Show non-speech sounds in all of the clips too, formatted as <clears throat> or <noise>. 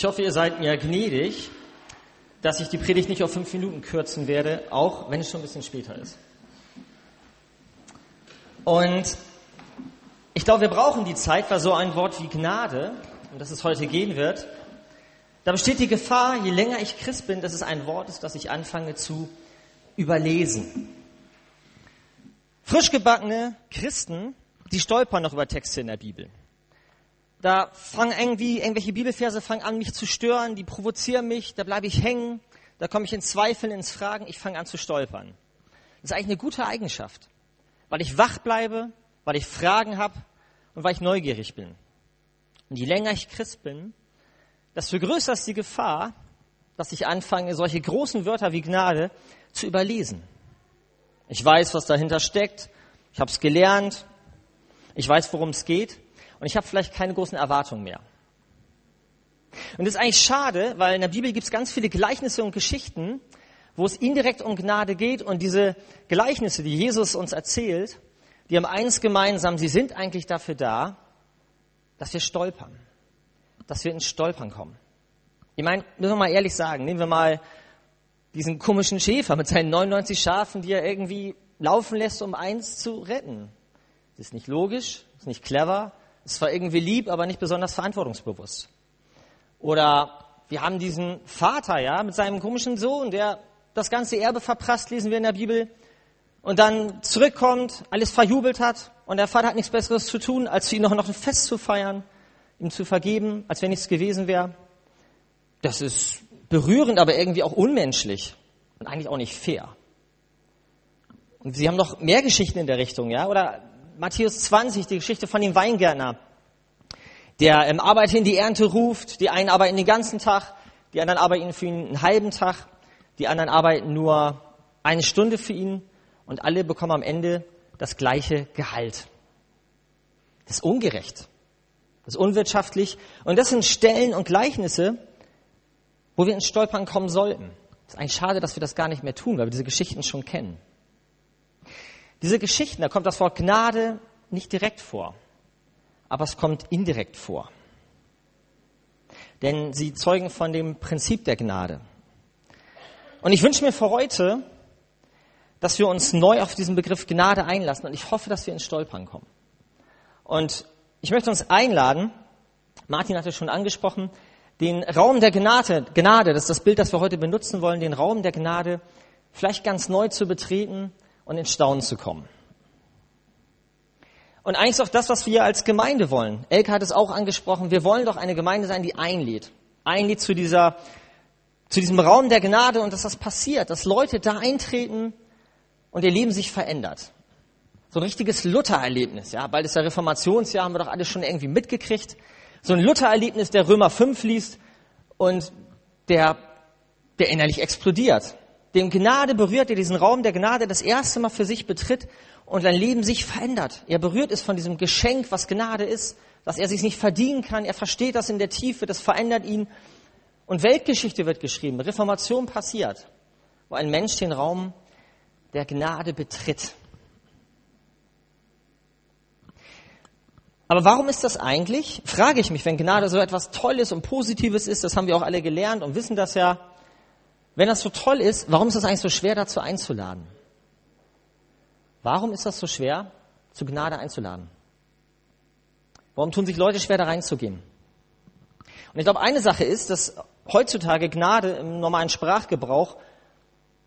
Ich hoffe, ihr seid mir gnädig, dass ich die Predigt nicht auf fünf Minuten kürzen werde, auch wenn es schon ein bisschen später ist. Und ich glaube, wir brauchen die Zeit, weil so ein Wort wie Gnade, um das es heute gehen wird, da besteht die Gefahr, je länger ich Christ bin, dass es ein Wort ist, das ich anfange zu überlesen. Frischgebackene Christen, die stolpern noch über Texte in der Bibel. Da fangen irgendwie irgendwelche Bibelverse fangen an, mich zu stören, die provozieren mich, da bleibe ich hängen, da komme ich in Zweifeln, ins Fragen, ich fange an zu stolpern. Das ist eigentlich eine gute Eigenschaft, weil ich wach bleibe, weil ich Fragen habe und weil ich neugierig bin. Und je länger ich Christ bin, desto größer ist die Gefahr, dass ich anfange, solche großen Wörter wie Gnade zu überlesen. Ich weiß, was dahinter steckt, ich habe es gelernt, ich weiß, worum es geht und ich habe vielleicht keine großen Erwartungen mehr. Und das ist eigentlich schade, weil in der Bibel gibt es ganz viele Gleichnisse und Geschichten, wo es indirekt um Gnade geht und diese Gleichnisse, die Jesus uns erzählt, die haben eins gemeinsam, sie sind eigentlich dafür da, dass wir stolpern, dass wir ins Stolpern kommen. Ich meine, müssen wir mal ehrlich sagen, nehmen wir mal diesen komischen Schäfer mit seinen 99 Schafen, die er irgendwie laufen lässt, um eins zu retten. Das ist nicht logisch, das ist nicht clever, ist zwar irgendwie lieb, aber nicht besonders verantwortungsbewusst. Oder wir haben diesen Vater, ja, mit seinem komischen Sohn, der das ganze Erbe verprasst, lesen wir in der Bibel, und dann zurückkommt, alles verjubelt hat, und der Vater hat nichts Besseres zu tun, als für ihn noch, noch ein Fest zu feiern, ihm zu vergeben, als wenn nichts gewesen wäre. Das ist berührend, aber irgendwie auch unmenschlich und eigentlich auch nicht fair. Und sie haben noch mehr Geschichten in der Richtung, ja, oder Matthäus 20, die Geschichte von dem Weingärtner, der im Arbeit in die Ernte ruft. Die einen arbeiten den ganzen Tag, die anderen arbeiten für ihn einen halben Tag, die anderen arbeiten nur eine Stunde für ihn und alle bekommen am Ende das gleiche Gehalt. Das ist ungerecht. Das ist unwirtschaftlich. Und das sind Stellen und Gleichnisse, wo wir ins Stolpern kommen sollten. Es ist eigentlich schade, dass wir das gar nicht mehr tun, weil wir diese Geschichten schon kennen. Diese Geschichten, da kommt das Wort Gnade nicht direkt vor, aber es kommt indirekt vor. Denn sie zeugen von dem Prinzip der Gnade. Und ich wünsche mir für heute, dass wir uns neu auf diesen Begriff Gnade einlassen und ich hoffe, dass wir ins Stolpern kommen. Und ich möchte uns einladen, Martin hat es schon angesprochen, den Raum der Gnade, Gnade, das ist das Bild, das wir heute benutzen wollen, den Raum der Gnade vielleicht ganz neu zu betreten und in Staunen zu kommen. Und eigentlich ist auch das, was wir als Gemeinde wollen. Elke hat es auch angesprochen. Wir wollen doch eine Gemeinde sein, die einlädt. Einlädt zu dieser, zu diesem Raum der Gnade und dass das passiert, dass Leute da eintreten und ihr Leben sich verändert. So ein richtiges Luther-Erlebnis, ja. Bald ist der Reformationsjahr, haben wir doch alle schon irgendwie mitgekriegt. So ein Luther-Erlebnis, der Römer 5 liest und der, der innerlich explodiert dem Gnade berührt, der diesen Raum der Gnade das erste Mal für sich betritt und sein Leben sich verändert. Er berührt ist von diesem Geschenk, was Gnade ist, dass er sich nicht verdienen kann. Er versteht das in der Tiefe, das verändert ihn. Und Weltgeschichte wird geschrieben, Reformation passiert, wo ein Mensch den Raum der Gnade betritt. Aber warum ist das eigentlich? Frage ich mich, wenn Gnade so etwas Tolles und Positives ist, das haben wir auch alle gelernt und wissen das ja, wenn das so toll ist, warum ist das eigentlich so schwer, dazu einzuladen? Warum ist das so schwer, zu Gnade einzuladen? Warum tun sich Leute schwer, da reinzugehen? Und ich glaube, eine Sache ist, dass heutzutage Gnade im normalen Sprachgebrauch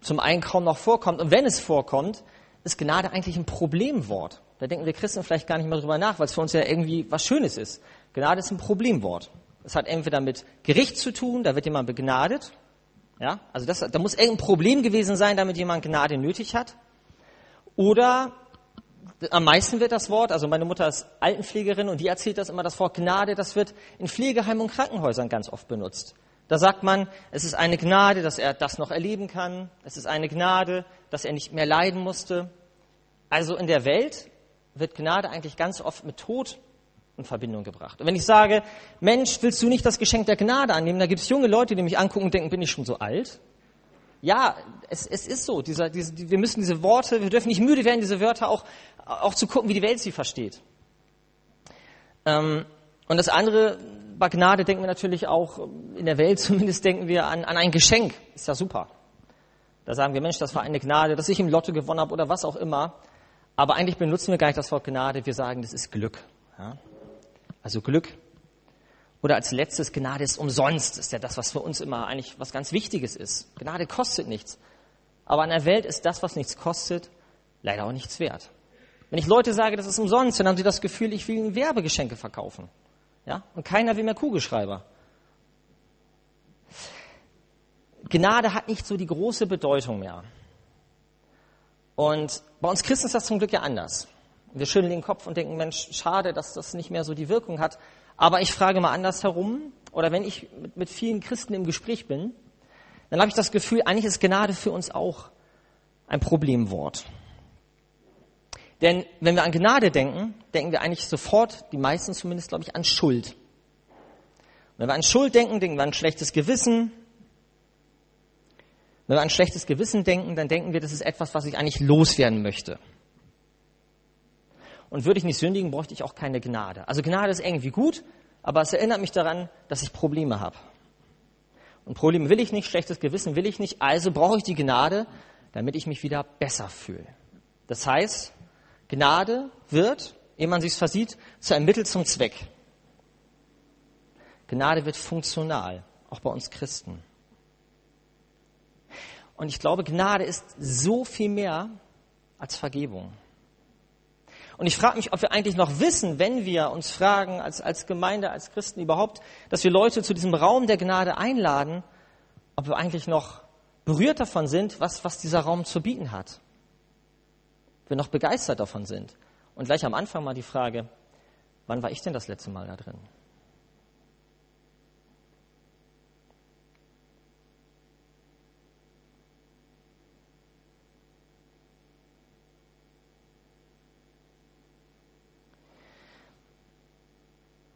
zum einen kaum noch vorkommt. Und wenn es vorkommt, ist Gnade eigentlich ein Problemwort. Da denken wir Christen vielleicht gar nicht mehr drüber nach, weil es für uns ja irgendwie was Schönes ist. Gnade ist ein Problemwort. Es hat entweder mit Gericht zu tun, da wird jemand begnadet, ja, also das, da muss irgendein Problem gewesen sein, damit jemand Gnade nötig hat. Oder am meisten wird das Wort, also meine Mutter ist Altenpflegerin und die erzählt das immer, das Wort Gnade, das wird in Pflegeheimen und Krankenhäusern ganz oft benutzt. Da sagt man, es ist eine Gnade, dass er das noch erleben kann. Es ist eine Gnade, dass er nicht mehr leiden musste. Also in der Welt wird Gnade eigentlich ganz oft mit Tod in Verbindung gebracht. Und wenn ich sage, Mensch, willst du nicht das Geschenk der Gnade annehmen, da gibt es junge Leute, die mich angucken und denken, bin ich schon so alt? Ja, es, es ist so. Dieser, diese, wir müssen diese Worte, wir dürfen nicht müde werden, diese Wörter auch, auch zu gucken, wie die Welt sie versteht. Ähm, und das andere, bei Gnade denken wir natürlich auch, in der Welt <laughs> zumindest denken wir an, an ein Geschenk. Ist ja super. Da sagen wir, Mensch, das war eine Gnade, dass ich im Lotto gewonnen habe oder was auch immer. Aber eigentlich benutzen wir gar nicht das Wort Gnade, wir sagen, das ist Glück. Ja? Also Glück. Oder als letztes, Gnade ist umsonst. Ist ja das, was für uns immer eigentlich was ganz Wichtiges ist. Gnade kostet nichts. Aber in der Welt ist das, was nichts kostet, leider auch nichts wert. Wenn ich Leute sage, das ist umsonst, dann haben sie das Gefühl, ich will ihnen Werbegeschenke verkaufen. Ja? Und keiner will mehr Kugelschreiber. Gnade hat nicht so die große Bedeutung mehr. Und bei uns Christen ist das zum Glück ja anders. Wir schütteln den Kopf und denken, Mensch, schade, dass das nicht mehr so die Wirkung hat. Aber ich frage mal andersherum, oder wenn ich mit, mit vielen Christen im Gespräch bin, dann habe ich das Gefühl, eigentlich ist Gnade für uns auch ein Problemwort. Denn wenn wir an Gnade denken, denken wir eigentlich sofort, die meisten zumindest, glaube ich, an Schuld. Und wenn wir an Schuld denken, denken wir an schlechtes Gewissen, wenn wir an schlechtes Gewissen denken, dann denken wir, das ist etwas, was ich eigentlich loswerden möchte. Und würde ich nicht sündigen, bräuchte ich auch keine Gnade. Also Gnade ist irgendwie gut, aber es erinnert mich daran, dass ich Probleme habe. Und Probleme will ich nicht, schlechtes Gewissen will ich nicht, also brauche ich die Gnade, damit ich mich wieder besser fühle. Das heißt, Gnade wird, ehe man sich versieht, zu einem Mittel zum Zweck. Gnade wird funktional, auch bei uns Christen. Und ich glaube, Gnade ist so viel mehr als Vergebung. Und ich frage mich, ob wir eigentlich noch wissen, wenn wir uns fragen, als, als Gemeinde, als Christen überhaupt, dass wir Leute zu diesem Raum der Gnade einladen, ob wir eigentlich noch berührt davon sind, was, was dieser Raum zu bieten hat. Ob wir noch begeistert davon sind. Und gleich am Anfang mal die Frage, wann war ich denn das letzte Mal da drin?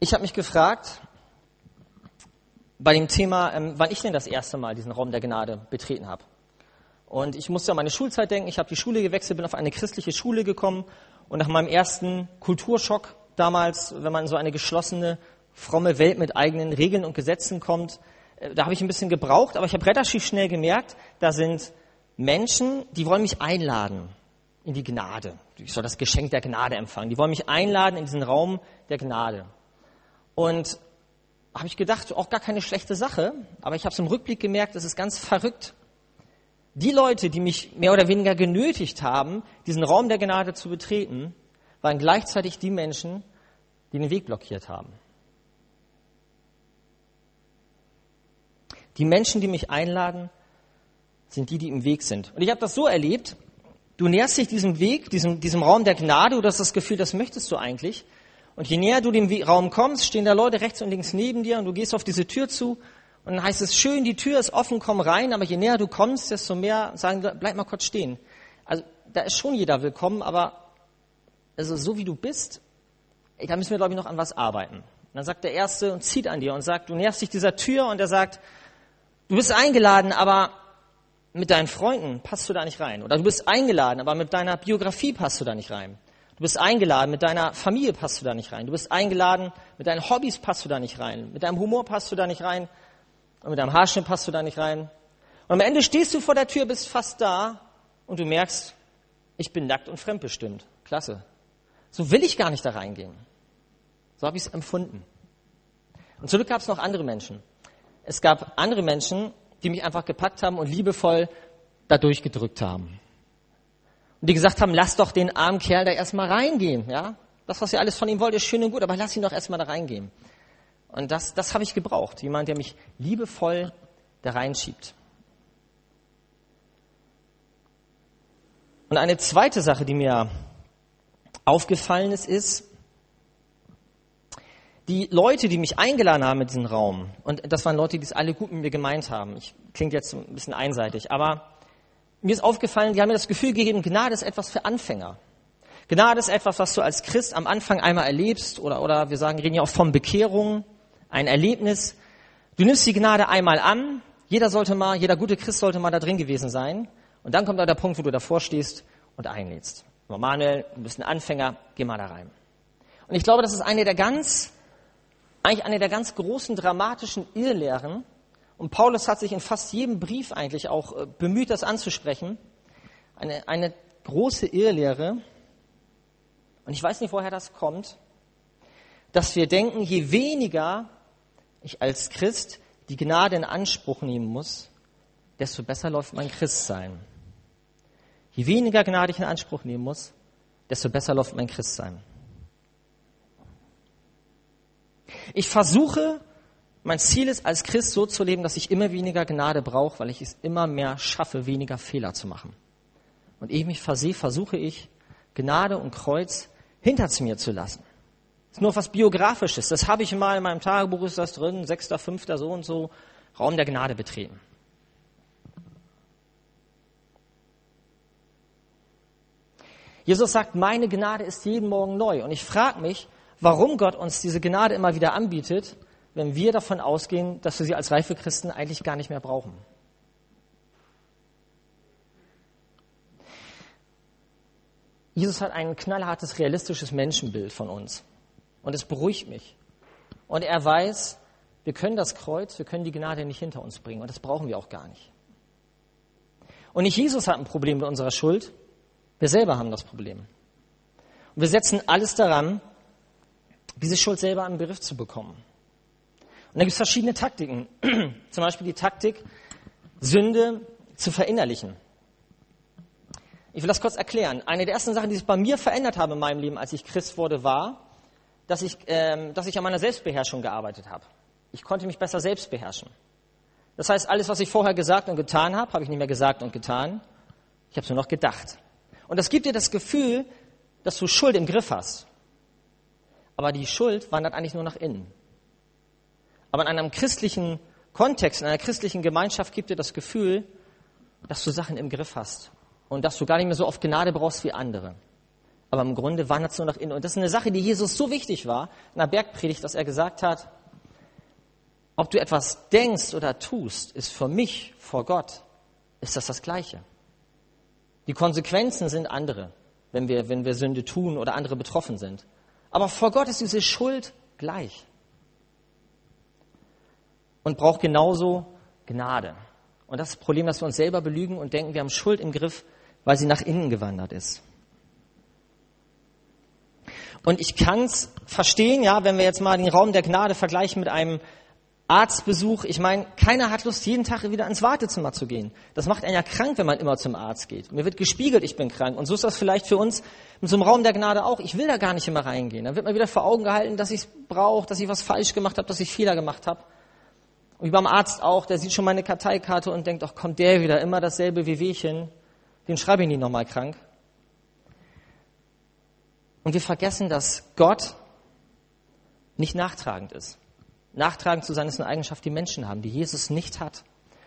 Ich habe mich gefragt, bei dem Thema, ähm, wann ich denn das erste Mal diesen Raum der Gnade betreten habe. Und ich musste an meine Schulzeit denken. Ich habe die Schule gewechselt, bin auf eine christliche Schule gekommen. Und nach meinem ersten Kulturschock damals, wenn man in so eine geschlossene, fromme Welt mit eigenen Regeln und Gesetzen kommt, äh, da habe ich ein bisschen gebraucht. Aber ich habe relativ schnell gemerkt, da sind Menschen, die wollen mich einladen in die Gnade. Ich soll das Geschenk der Gnade empfangen. Die wollen mich einladen in diesen Raum der Gnade. Und habe ich gedacht, auch gar keine schlechte Sache, aber ich habe es im Rückblick gemerkt, es ist ganz verrückt. Die Leute, die mich mehr oder weniger genötigt haben, diesen Raum der Gnade zu betreten, waren gleichzeitig die Menschen, die den Weg blockiert haben. Die Menschen, die mich einladen, sind die, die im Weg sind. Und ich habe das so erlebt, du näherst dich diesem Weg, diesem, diesem Raum der Gnade, du hast das Gefühl, das möchtest du eigentlich, und je näher du dem Raum kommst, stehen da Leute rechts und links neben dir und du gehst auf diese Tür zu und dann heißt es schön, die Tür ist offen, komm rein, aber je näher du kommst, desto mehr sagen, bleib mal kurz stehen. Also da ist schon jeder willkommen, aber also so wie du bist, da müssen wir glaube ich noch an was arbeiten. Und dann sagt der Erste und zieht an dir und sagt, du näherst dich dieser Tür und er sagt, du bist eingeladen, aber mit deinen Freunden passt du da nicht rein. Oder du bist eingeladen, aber mit deiner Biografie passt du da nicht rein. Du bist eingeladen, mit deiner Familie passt du da nicht rein. Du bist eingeladen, mit deinen Hobbys passt du da nicht rein. Mit deinem Humor passt du da nicht rein. Und mit deinem Haarschnitt passt du da nicht rein. Und am Ende stehst du vor der Tür, bist fast da und du merkst, ich bin nackt und fremdbestimmt. Klasse. So will ich gar nicht da reingehen. So habe ich es empfunden. Und zurück gab es noch andere Menschen. Es gab andere Menschen, die mich einfach gepackt haben und liebevoll da durchgedrückt haben. Und die gesagt haben, lass doch den armen Kerl da erstmal reingehen, ja? Das, was ihr alles von ihm wollt, ist schön und gut, aber lass ihn doch erstmal da reingehen. Und das, das habe ich gebraucht. Jemand, der mich liebevoll da reinschiebt. Und eine zweite Sache, die mir aufgefallen ist, ist, die Leute, die mich eingeladen haben in diesen Raum, und das waren Leute, die es alle gut mit mir gemeint haben. Ich klingt jetzt ein bisschen einseitig, aber mir ist aufgefallen, die haben mir das Gefühl gegeben, Gnade ist etwas für Anfänger. Gnade ist etwas, was du als Christ am Anfang einmal erlebst oder, oder wir sagen, reden ja auch von Bekehrung, ein Erlebnis. Du nimmst die Gnade einmal an. Jeder sollte mal, jeder gute Christ sollte mal da drin gewesen sein. Und dann kommt da der Punkt, wo du davor stehst und einlädst. Manuel, du bist ein Anfänger, geh mal da rein. Und ich glaube, das ist eine der ganz eigentlich eine der ganz großen dramatischen Irrlehren. Und Paulus hat sich in fast jedem Brief eigentlich auch äh, bemüht, das anzusprechen. Eine, eine große Irrlehre. Und ich weiß nicht, woher das kommt, dass wir denken, je weniger ich als Christ die Gnade in Anspruch nehmen muss, desto besser läuft mein Christsein. Je weniger Gnade ich in Anspruch nehmen muss, desto besser läuft mein Christsein. Ich versuche, mein Ziel ist, als Christ so zu leben, dass ich immer weniger Gnade brauche, weil ich es immer mehr schaffe, weniger Fehler zu machen. Und ehe ich mich versehe, versuche ich, Gnade und Kreuz hinter mir zu lassen. Das ist nur was Biografisches. Das habe ich mal in meinem Tagebuch, ist das drin, sechster, fünfter, so und so, Raum der Gnade betreten. Jesus sagt, meine Gnade ist jeden Morgen neu. Und ich frage mich, warum Gott uns diese Gnade immer wieder anbietet, wenn wir davon ausgehen, dass wir sie als reife Christen eigentlich gar nicht mehr brauchen. Jesus hat ein knallhartes, realistisches Menschenbild von uns. Und es beruhigt mich. Und er weiß, wir können das Kreuz, wir können die Gnade nicht hinter uns bringen. Und das brauchen wir auch gar nicht. Und nicht Jesus hat ein Problem mit unserer Schuld. Wir selber haben das Problem. Und wir setzen alles daran, diese Schuld selber im Begriff zu bekommen. Und da gibt es verschiedene Taktiken. <clears throat> Zum Beispiel die Taktik, Sünde zu verinnerlichen. Ich will das kurz erklären. Eine der ersten Sachen, die sich bei mir verändert haben in meinem Leben, als ich Christ wurde, war, dass ich, ähm, dass ich an meiner Selbstbeherrschung gearbeitet habe. Ich konnte mich besser selbst beherrschen. Das heißt, alles, was ich vorher gesagt und getan habe, habe ich nicht mehr gesagt und getan. Ich habe es nur noch gedacht. Und das gibt dir das Gefühl, dass du Schuld im Griff hast. Aber die Schuld wandert eigentlich nur nach innen. Aber in einem christlichen Kontext, in einer christlichen Gemeinschaft gibt dir das Gefühl, dass du Sachen im Griff hast und dass du gar nicht mehr so oft Gnade brauchst wie andere. Aber im Grunde wandert es nur nach innen. Und das ist eine Sache, die Jesus so wichtig war in der Bergpredigt, dass er gesagt hat, ob du etwas denkst oder tust, ist für mich, vor Gott, ist das das Gleiche. Die Konsequenzen sind andere, wenn wir, wenn wir Sünde tun oder andere betroffen sind. Aber vor Gott ist diese Schuld gleich. Und braucht genauso Gnade. Und das ist das Problem, dass wir uns selber belügen und denken, wir haben Schuld im Griff, weil sie nach innen gewandert ist. Und ich kann es verstehen, ja, wenn wir jetzt mal den Raum der Gnade vergleichen mit einem Arztbesuch. Ich meine, keiner hat Lust, jeden Tag wieder ins Wartezimmer zu gehen. Das macht einen ja krank, wenn man immer zum Arzt geht. Mir wird gespiegelt, ich bin krank. Und so ist das vielleicht für uns in so einem Raum der Gnade auch. Ich will da gar nicht immer reingehen. Da wird mir wieder vor Augen gehalten, dass ich es brauche, dass ich was falsch gemacht habe, dass ich Fehler gemacht habe. Und wie beim Arzt auch, der sieht schon meine Karteikarte und denkt, ach, kommt der wieder, immer dasselbe wie Wehchen. Den schreibe ich nie nochmal krank. Und wir vergessen, dass Gott nicht nachtragend ist nachtragend zu sein, ist eine Eigenschaft, die Menschen haben, die Jesus nicht hat.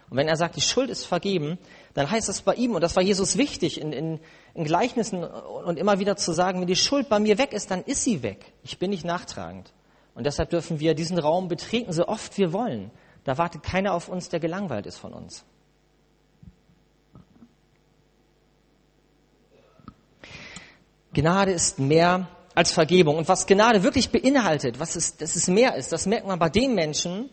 Und wenn er sagt, die Schuld ist vergeben, dann heißt das bei ihm, und das war Jesus wichtig, in, in, in Gleichnissen und immer wieder zu sagen, wenn die Schuld bei mir weg ist, dann ist sie weg. Ich bin nicht nachtragend. Und deshalb dürfen wir diesen Raum betreten, so oft wir wollen. Da wartet keiner auf uns, der gelangweilt ist von uns. Gnade ist mehr als Vergebung. Und was Gnade wirklich beinhaltet, was es, dass es mehr ist, das merkt man bei den Menschen,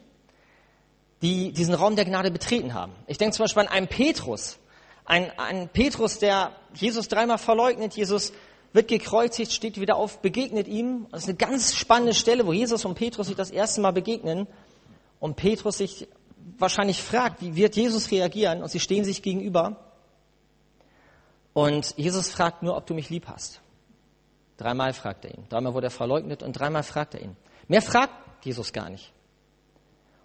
die diesen Raum der Gnade betreten haben. Ich denke zum Beispiel an einen Petrus. Ein, ein Petrus, der Jesus dreimal verleugnet, Jesus wird gekreuzigt, steht wieder auf, begegnet ihm. Das ist eine ganz spannende Stelle, wo Jesus und Petrus sich das erste Mal begegnen. Und Petrus sich wahrscheinlich fragt, wie wird Jesus reagieren? Und sie stehen sich gegenüber. Und Jesus fragt nur, ob du mich lieb hast. Dreimal fragt er ihn. Dreimal wurde er verleugnet und dreimal fragt er ihn. Mehr fragt Jesus gar nicht.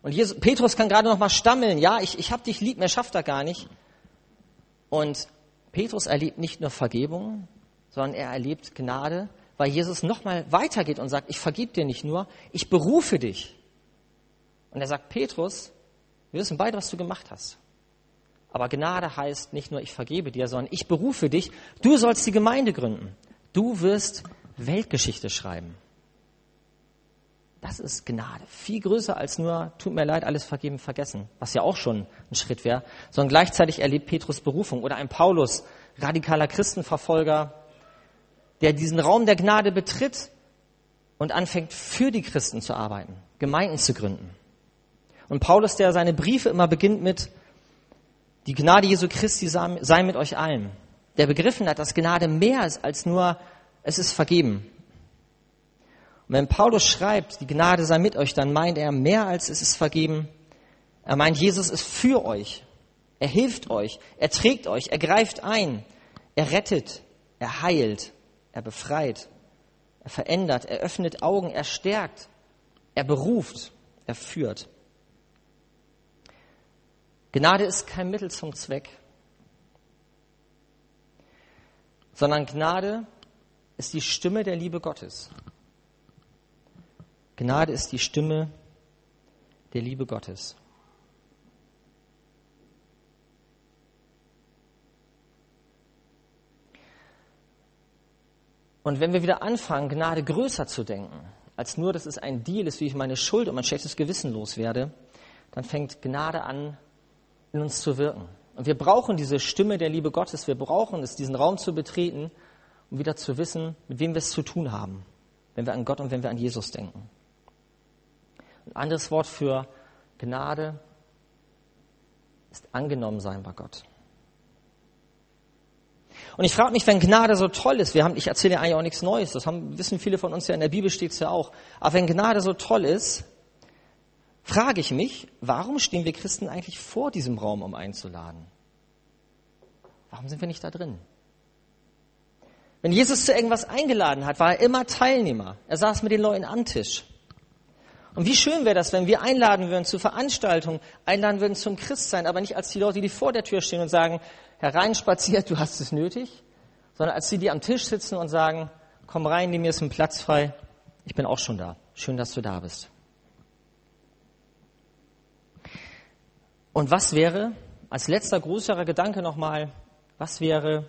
Und Jesus, Petrus kann gerade noch mal stammeln. Ja, ich, ich hab dich lieb, mehr schafft er gar nicht. Und Petrus erlebt nicht nur Vergebung, sondern er erlebt Gnade, weil Jesus noch mal weitergeht und sagt, ich vergib dir nicht nur, ich berufe dich. Und er sagt, Petrus, wir wissen beide, was du gemacht hast. Aber Gnade heißt nicht nur, ich vergebe dir, sondern ich berufe dich. Du sollst die Gemeinde gründen. Du wirst Weltgeschichte schreiben. Das ist Gnade. Viel größer als nur, tut mir leid, alles vergeben, vergessen. Was ja auch schon ein Schritt wäre. Sondern gleichzeitig erlebt Petrus Berufung oder ein Paulus, radikaler Christenverfolger, der diesen Raum der Gnade betritt und anfängt für die Christen zu arbeiten, Gemeinden zu gründen. Und Paulus, der seine Briefe immer beginnt mit, die Gnade Jesu Christi sei mit euch allen, der begriffen hat, dass Gnade mehr ist als nur, es ist vergeben. Und wenn Paulus schreibt, die Gnade sei mit euch, dann meint er mehr als es ist vergeben. Er meint, Jesus ist für euch. Er hilft euch. Er trägt euch. Er greift ein. Er rettet. Er heilt. Er befreit. Er verändert. Er öffnet Augen. Er stärkt. Er beruft. Er führt. Gnade ist kein Mittel zum Zweck, sondern Gnade ist die Stimme der Liebe Gottes. Gnade ist die Stimme der Liebe Gottes. Und wenn wir wieder anfangen, Gnade größer zu denken, als nur, dass es ein Deal ist, wie ich meine Schuld und mein schlechtes Gewissen loswerde, dann fängt Gnade an, in uns zu wirken. Und wir brauchen diese Stimme der Liebe Gottes, wir brauchen es, diesen Raum zu betreten, um wieder zu wissen, mit wem wir es zu tun haben, wenn wir an Gott und wenn wir an Jesus denken. Ein anderes Wort für Gnade ist angenommen sein bei Gott. Und ich frage mich, wenn Gnade so toll ist, wir haben, ich erzähle ja eigentlich auch nichts Neues, das haben, wissen viele von uns ja, in der Bibel steht es ja auch, aber wenn Gnade so toll ist, frage ich mich, warum stehen wir Christen eigentlich vor diesem Raum, um einzuladen? Warum sind wir nicht da drin? Wenn Jesus zu irgendwas eingeladen hat, war er immer Teilnehmer. Er saß mit den Leuten am Tisch. Und wie schön wäre das, wenn wir einladen würden zu Veranstaltungen, einladen würden zum Christsein, aber nicht als die Leute, die vor der Tür stehen und sagen, hereinspaziert, du hast es nötig, sondern als die, die am Tisch sitzen und sagen, komm rein, nimm mir ist ein Platz frei, ich bin auch schon da. Schön, dass du da bist. Und was wäre, als letzter größerer Gedanke nochmal, was wäre,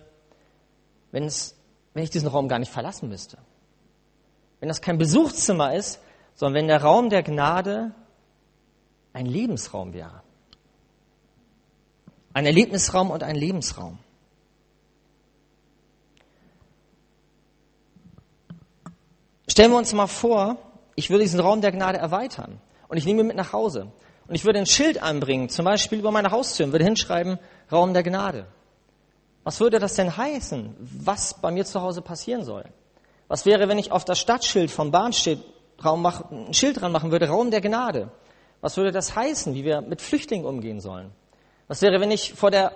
wenn, es, wenn ich diesen Raum gar nicht verlassen müsste? Wenn das kein Besuchszimmer ist, sondern wenn der Raum der Gnade ein Lebensraum wäre. Ein Erlebnisraum und ein Lebensraum. Stellen wir uns mal vor, ich würde diesen Raum der Gnade erweitern und ich nehme ihn mit nach Hause und ich würde ein Schild anbringen, zum Beispiel über meine Haustür und würde hinschreiben, Raum der Gnade. Was würde das denn heißen, was bei mir zu Hause passieren soll? Was wäre, wenn ich auf das Stadtschild vom mach, ein Schild dran machen würde, Raum der Gnade. Was würde das heißen, wie wir mit Flüchtlingen umgehen sollen? Was wäre, wenn ich vor der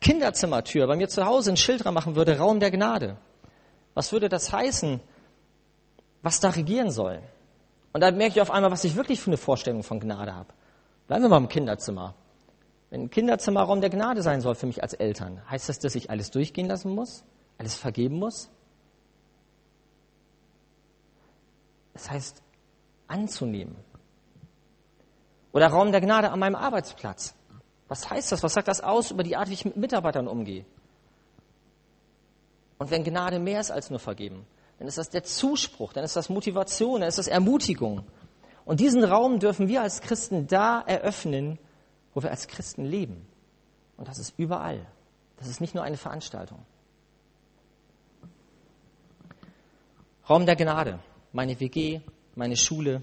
Kinderzimmertür bei mir zu Hause ein Schild dran machen würde, Raum der Gnade? Was würde das heißen, was da regieren soll? Und da merke ich auf einmal, was ich wirklich für eine Vorstellung von Gnade habe. Bleiben wir mal im Kinderzimmer. Wenn ein Kinderzimmer Raum der Gnade sein soll für mich als Eltern, heißt das, dass ich alles durchgehen lassen muss? Alles vergeben muss? Das heißt, anzunehmen. Oder Raum der Gnade an meinem Arbeitsplatz. Was heißt das? Was sagt das aus über die Art, wie ich mit Mitarbeitern umgehe? Und wenn Gnade mehr ist als nur vergeben, dann ist das der Zuspruch, dann ist das Motivation, dann ist das Ermutigung. Und diesen Raum dürfen wir als Christen da eröffnen, wo wir als Christen leben. Und das ist überall. Das ist nicht nur eine Veranstaltung. Raum der Gnade meine WG, meine Schule,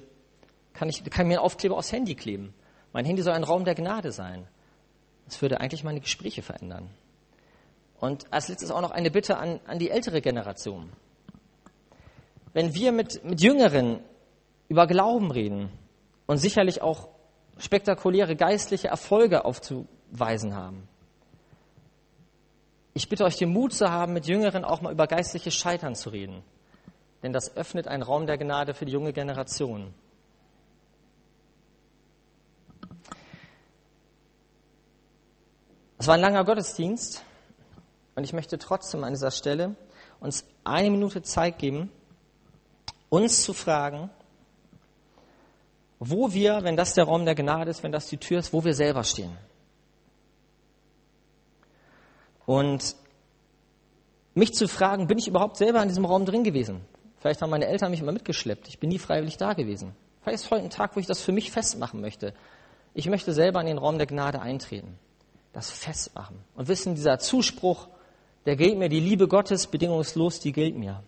kann ich kann mir einen Aufkleber aufs Handy kleben. Mein Handy soll ein Raum der Gnade sein. Das würde eigentlich meine Gespräche verändern. Und als letztes auch noch eine Bitte an, an die ältere Generation. Wenn wir mit, mit Jüngeren über Glauben reden und sicherlich auch spektakuläre geistliche Erfolge aufzuweisen haben, ich bitte euch den Mut zu haben, mit Jüngeren auch mal über geistliches Scheitern zu reden denn das öffnet einen Raum der Gnade für die junge Generation. Es war ein langer Gottesdienst und ich möchte trotzdem an dieser Stelle uns eine Minute Zeit geben, uns zu fragen, wo wir, wenn das der Raum der Gnade ist, wenn das die Tür ist, wo wir selber stehen. Und mich zu fragen, bin ich überhaupt selber in diesem Raum drin gewesen? Vielleicht haben meine Eltern mich immer mitgeschleppt. Ich bin nie freiwillig da gewesen. Vielleicht ist heute ein Tag, wo ich das für mich festmachen möchte. Ich möchte selber in den Raum der Gnade eintreten. Das festmachen. Und wissen, dieser Zuspruch, der gilt mir, die Liebe Gottes bedingungslos, die gilt mir.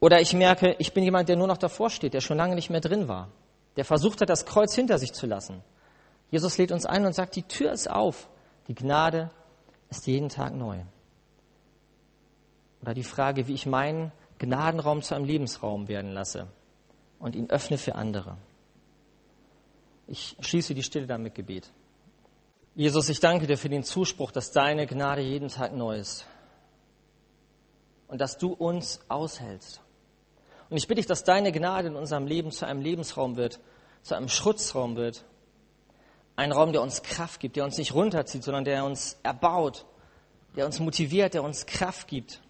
Oder ich merke, ich bin jemand, der nur noch davor steht, der schon lange nicht mehr drin war, der versucht hat, das Kreuz hinter sich zu lassen. Jesus lädt uns ein und sagt, die Tür ist auf, die Gnade ist jeden Tag neu. Oder die Frage, wie ich meinen Gnadenraum zu einem Lebensraum werden lasse und ihn öffne für andere. Ich schließe die Stille dann mit Gebet. Jesus, ich danke dir für den Zuspruch, dass deine Gnade jeden Tag neu ist und dass du uns aushältst. Und ich bitte dich, dass deine Gnade in unserem Leben zu einem Lebensraum wird, zu einem Schutzraum wird. Ein Raum, der uns Kraft gibt, der uns nicht runterzieht, sondern der uns erbaut, der uns motiviert, der uns Kraft gibt,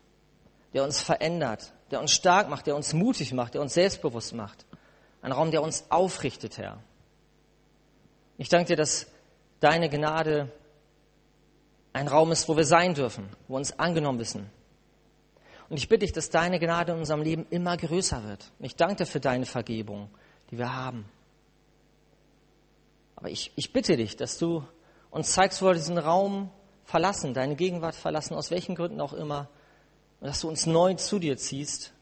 der uns verändert, der uns stark macht, der uns mutig macht, der uns selbstbewusst macht. Ein Raum, der uns aufrichtet, Herr. Ich danke dir, dass deine Gnade ein Raum ist, wo wir sein dürfen, wo wir uns angenommen wissen, und ich bitte dich, dass deine Gnade in unserem Leben immer größer wird. Ich danke dir für deine Vergebung, die wir haben. Aber ich, ich bitte dich, dass du uns zeigst, wo wir diesen Raum verlassen, deine Gegenwart verlassen, aus welchen Gründen auch immer, und dass du uns neu zu dir ziehst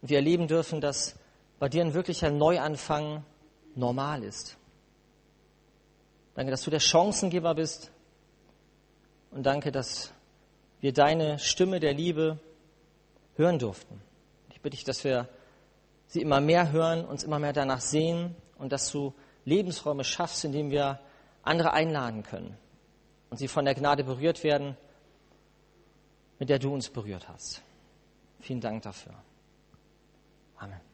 und wir erleben dürfen, dass bei dir ein wirklicher Neuanfang normal ist. Danke, dass du der Chancengeber bist und danke, dass wir deine Stimme der Liebe hören durften. Ich bitte dich, dass wir sie immer mehr hören, uns immer mehr danach sehen und dass du Lebensräume schaffst, in denen wir andere einladen können und sie von der Gnade berührt werden, mit der du uns berührt hast. Vielen Dank dafür. Amen.